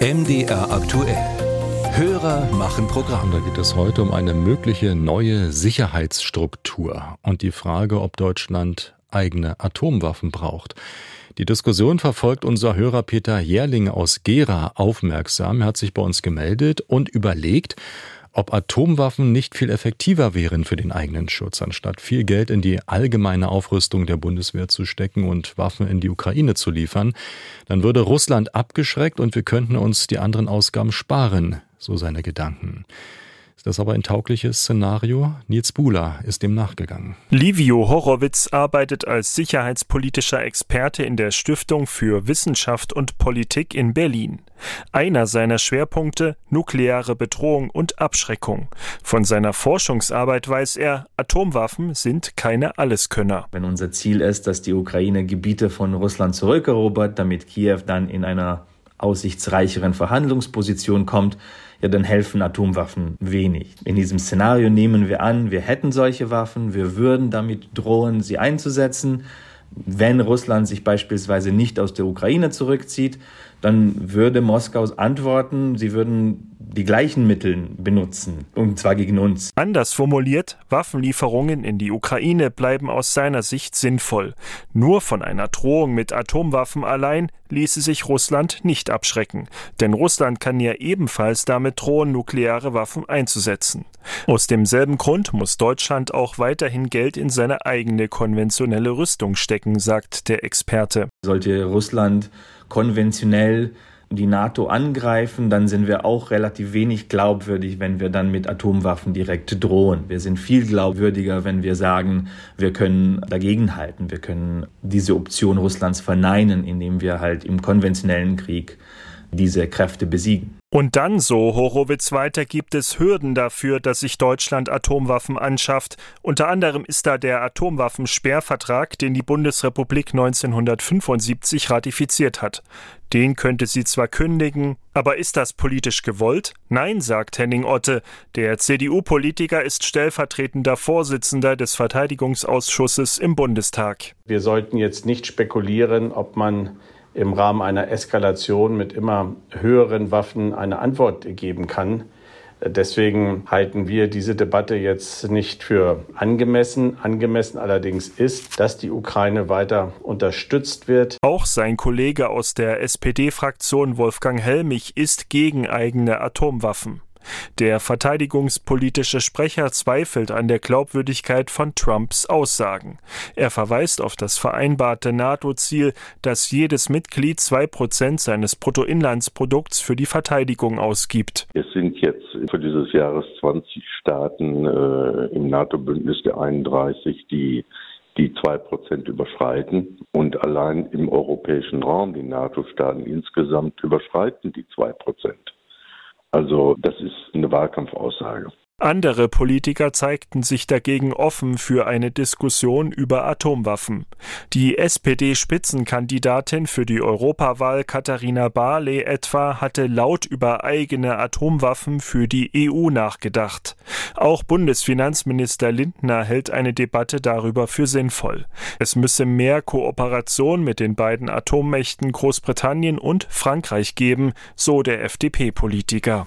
MDR aktuell. Hörer machen Programm. Da geht es heute um eine mögliche neue Sicherheitsstruktur und die Frage, ob Deutschland eigene Atomwaffen braucht. Die Diskussion verfolgt unser Hörer Peter Jährling aus Gera aufmerksam. Er hat sich bei uns gemeldet und überlegt, ob Atomwaffen nicht viel effektiver wären für den eigenen Schutz, anstatt viel Geld in die allgemeine Aufrüstung der Bundeswehr zu stecken und Waffen in die Ukraine zu liefern, dann würde Russland abgeschreckt und wir könnten uns die anderen Ausgaben sparen, so seine Gedanken. Ist das aber ein taugliches Szenario? Nils Buhler ist dem nachgegangen. Livio Horowitz arbeitet als sicherheitspolitischer Experte in der Stiftung für Wissenschaft und Politik in Berlin. Einer seiner Schwerpunkte nukleare Bedrohung und Abschreckung. Von seiner Forschungsarbeit weiß er, Atomwaffen sind keine Alleskönner. Wenn unser Ziel ist, dass die Ukraine Gebiete von Russland zurückerobert, damit Kiew dann in einer aussichtsreicheren Verhandlungsposition kommt, ja, dann helfen Atomwaffen wenig. In diesem Szenario nehmen wir an, wir hätten solche Waffen, wir würden damit drohen, sie einzusetzen. Wenn Russland sich beispielsweise nicht aus der Ukraine zurückzieht, dann würde Moskau antworten, sie würden die gleichen Mittel benutzen, und zwar gegen uns. Anders formuliert, Waffenlieferungen in die Ukraine bleiben aus seiner Sicht sinnvoll. Nur von einer Drohung mit Atomwaffen allein ließe sich Russland nicht abschrecken, denn Russland kann ja ebenfalls damit drohen, nukleare Waffen einzusetzen. Aus demselben Grund muss Deutschland auch weiterhin Geld in seine eigene konventionelle Rüstung stecken, sagt der Experte. Sollte Russland konventionell die NATO angreifen, dann sind wir auch relativ wenig glaubwürdig, wenn wir dann mit Atomwaffen direkt drohen. Wir sind viel glaubwürdiger, wenn wir sagen, wir können dagegenhalten, wir können diese Option Russlands verneinen, indem wir halt im konventionellen Krieg diese Kräfte besiegen. Und dann, so Horowitz weiter, gibt es Hürden dafür, dass sich Deutschland Atomwaffen anschafft. Unter anderem ist da der Atomwaffensperrvertrag, den die Bundesrepublik 1975 ratifiziert hat. Den könnte sie zwar kündigen, aber ist das politisch gewollt? Nein, sagt Henning Otte. Der CDU-Politiker ist stellvertretender Vorsitzender des Verteidigungsausschusses im Bundestag. Wir sollten jetzt nicht spekulieren, ob man im Rahmen einer Eskalation mit immer höheren Waffen eine Antwort geben kann. Deswegen halten wir diese Debatte jetzt nicht für angemessen. Angemessen allerdings ist, dass die Ukraine weiter unterstützt wird. Auch sein Kollege aus der SPD-Fraktion Wolfgang Helmich ist gegen eigene Atomwaffen. Der verteidigungspolitische Sprecher zweifelt an der Glaubwürdigkeit von Trumps Aussagen. Er verweist auf das vereinbarte NATO-Ziel, dass jedes Mitglied zwei Prozent seines Bruttoinlandsprodukts für die Verteidigung ausgibt. Es sind jetzt für dieses Jahres 20 Staaten äh, im NATO-Bündnis der 31, die die zwei Prozent überschreiten. Und allein im europäischen Raum, die NATO-Staaten insgesamt überschreiten die zwei Prozent. Also das ist eine Wahlkampfaussage. Andere Politiker zeigten sich dagegen offen für eine Diskussion über Atomwaffen. Die SPD-Spitzenkandidatin für die Europawahl Katharina Barley etwa hatte laut über eigene Atomwaffen für die EU nachgedacht. Auch Bundesfinanzminister Lindner hält eine Debatte darüber für sinnvoll. Es müsse mehr Kooperation mit den beiden Atommächten Großbritannien und Frankreich geben, so der FDP-Politiker.